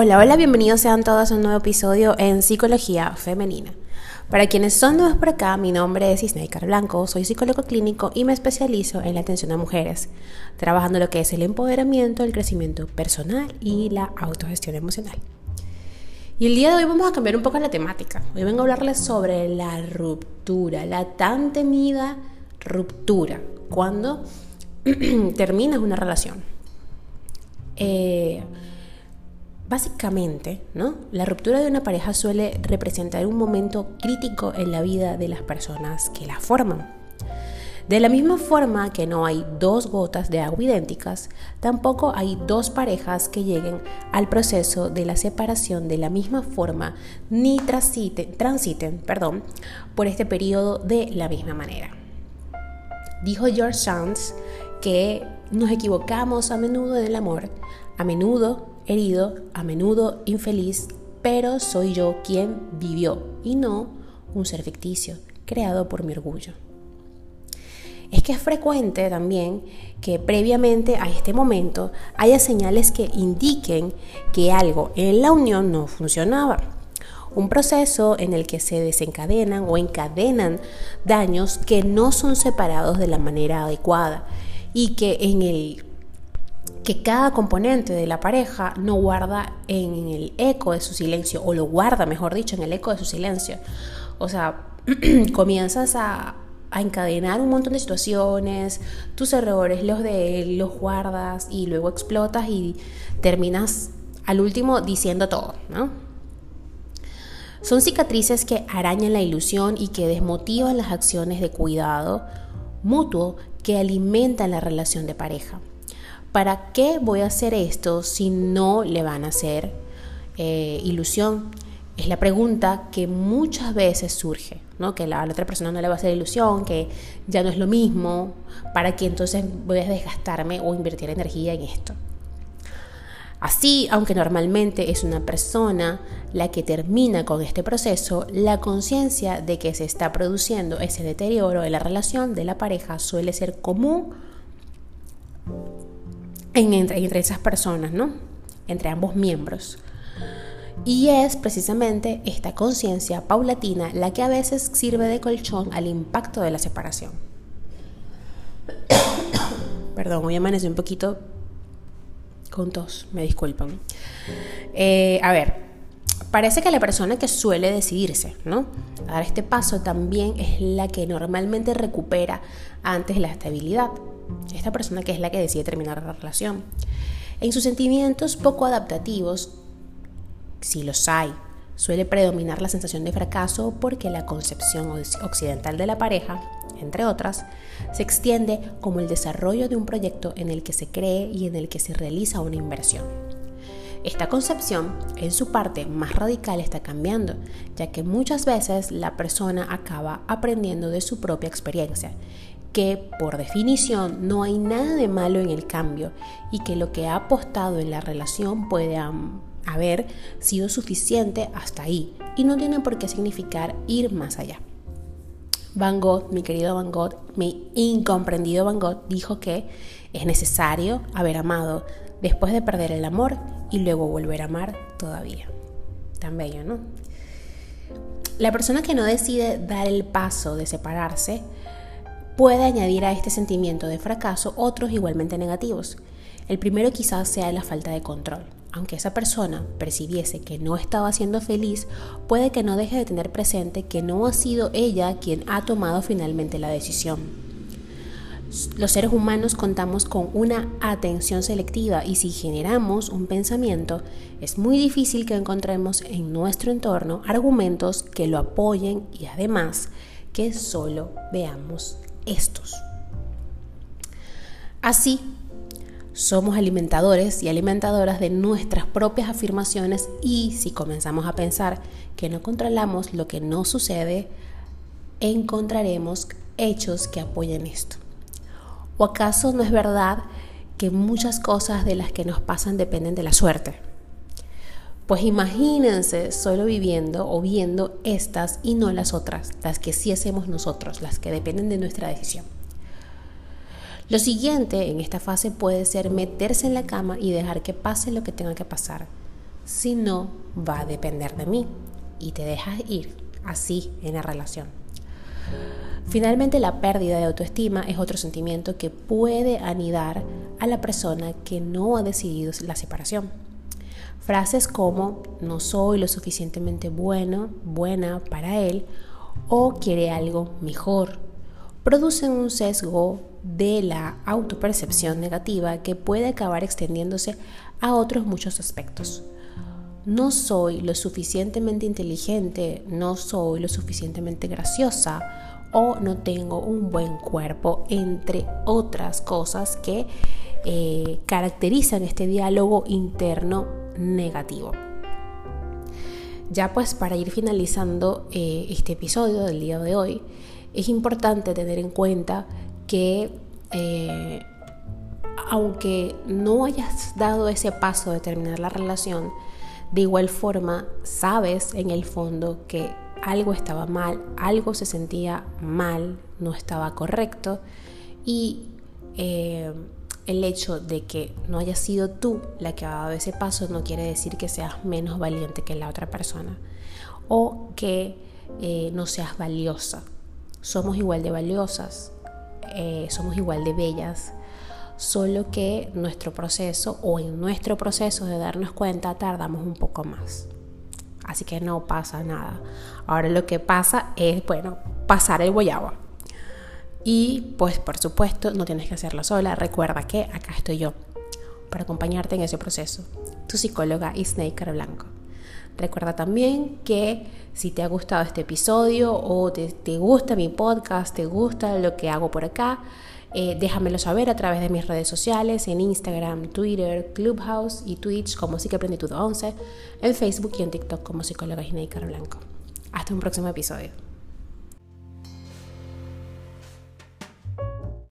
Hola, hola, bienvenidos sean todos a un nuevo episodio en Psicología Femenina. Para quienes son nuevos por acá, mi nombre es Isnaikar Blanco, soy psicólogo clínico y me especializo en la atención a mujeres, trabajando lo que es el empoderamiento, el crecimiento personal y la autogestión emocional. Y el día de hoy vamos a cambiar un poco la temática. Hoy vengo a hablarles sobre la ruptura, la tan temida ruptura, cuando terminas una relación. Eh, Básicamente, ¿no? La ruptura de una pareja suele representar un momento crítico en la vida de las personas que la forman. De la misma forma que no hay dos gotas de agua idénticas, tampoco hay dos parejas que lleguen al proceso de la separación de la misma forma ni transiten, transiten perdón, por este periodo de la misma manera. Dijo George Sands que nos equivocamos a menudo en el amor, a menudo herido, a menudo infeliz, pero soy yo quien vivió y no un ser ficticio creado por mi orgullo. Es que es frecuente también que previamente a este momento haya señales que indiquen que algo en la unión no funcionaba. Un proceso en el que se desencadenan o encadenan daños que no son separados de la manera adecuada y que en el que cada componente de la pareja no guarda en el eco de su silencio, o lo guarda, mejor dicho, en el eco de su silencio. O sea, comienzas a, encadenar un montón de situaciones, tus errores, los de él, los guardas y luego explotas y terminas al último diciendo todo, ¿no? Son cicatrices que arañan la ilusión y que desmotivan las acciones de cuidado mutuo que alimentan la relación de pareja. ¿Para qué voy a hacer esto si no le van a hacer eh, ilusión? Es la pregunta que muchas veces surge, ¿no? que la, la otra persona no le va a hacer ilusión, que ya no es lo mismo, para que entonces voy a desgastarme o invertir energía en esto. Así, aunque normalmente es una persona la que termina con este proceso, la conciencia de que se está produciendo ese deterioro en la relación de la pareja suele ser común entre, esas personas, ¿no? Entre ambos miembros. Y es precisamente esta conciencia paulatina la que a veces sirve de colchón al impacto de la separación. Perdón, hoy amanecí un poquito con tos, me disculpan. Eh, a ver, parece que la persona que suele decidirse, ¿no? Dar este paso también es la que normalmente recupera antes la estabilidad esta persona que es la que decide terminar la relación. En sus sentimientos poco adaptativos, si los hay, suele predominar la sensación de fracaso porque la concepción occidental de la pareja, entre otras, se extiende como el desarrollo de un proyecto en el que se cree y en el que se realiza una inversión. Esta concepción, en su parte más radical, está cambiando, ya que muchas veces la persona acaba aprendiendo de su propia experiencia que por definición no hay nada de malo en el cambio y que lo que ha apostado en la relación puede haber sido suficiente hasta ahí y no tiene por qué significar ir más allá. Van Gogh, mi querido Van Gogh, mi incomprendido Van Gogh, dijo que es necesario haber amado después de perder el amor y luego volver a amar todavía. Tan bello, ¿no? La persona que no decide dar el paso de separarse puede añadir a este sentimiento de fracaso otros igualmente negativos. El primero quizás sea la falta de control. Aunque esa persona percibiese que no estaba siendo feliz, puede que no deje de tener presente que no ha sido ella quien ha tomado finalmente la decisión. Los seres humanos contamos con una atención selectiva y si generamos un pensamiento, es muy difícil que encontremos en nuestro entorno argumentos que lo apoyen y además que solo veamos estos. Así, somos alimentadores y alimentadoras de nuestras propias afirmaciones y si comenzamos a pensar que no controlamos lo que nos sucede, encontraremos hechos que apoyen esto. ¿O acaso no es verdad que muchas cosas de las que nos pasan dependen de la suerte? Pues imagínense solo viviendo o viendo estas y no las otras, las que sí hacemos nosotros, las que dependen de nuestra decisión. Lo siguiente en esta fase puede ser meterse en la cama y dejar que pase lo que tenga que pasar, si no va a depender de mí y te dejas ir así en la relación. Finalmente, la pérdida de autoestima es otro sentimiento que puede anidar a la persona que no ha decidido la separación. Frases como no soy lo suficientemente bueno, buena para él o quiere algo mejor producen un sesgo de la autopercepción negativa que puede acabar extendiéndose a otros muchos aspectos. No soy lo suficientemente inteligente, no soy lo suficientemente graciosa o no tengo un buen cuerpo, entre otras cosas que eh, caracterizan este diálogo interno negativo. Ya pues para ir finalizando eh, este episodio del día de hoy, es importante tener en cuenta que eh, aunque no hayas dado ese paso de terminar la relación, de igual forma sabes en el fondo que algo estaba mal, algo se sentía mal, no estaba correcto y el hecho de que no hayas sido tú la que ha dado ese paso no quiere decir que seas menos valiente que la otra persona o que eh, no seas valiosa. Somos igual de valiosas, eh, somos igual de bellas, solo que nuestro proceso o en nuestro proceso de darnos cuenta tardamos un poco más. Así que no pasa nada. Ahora lo que pasa es, bueno, pasar el guayaba. Y pues por supuesto no tienes que hacerlo sola. Recuerda que acá estoy yo para acompañarte en ese proceso. Tu psicóloga Snaker Blanco. Recuerda también que si te ha gustado este episodio o te, gusta mi podcast, te gusta lo que hago por acá, eh, déjamelo saber a través de mis redes sociales, en Instagram, Twitter, Clubhouse y Twitch como Psicoaprenditud 11, en Facebook y en TikTok como Psicóloga Gineikar Blanco. Hasta un próximo episodio.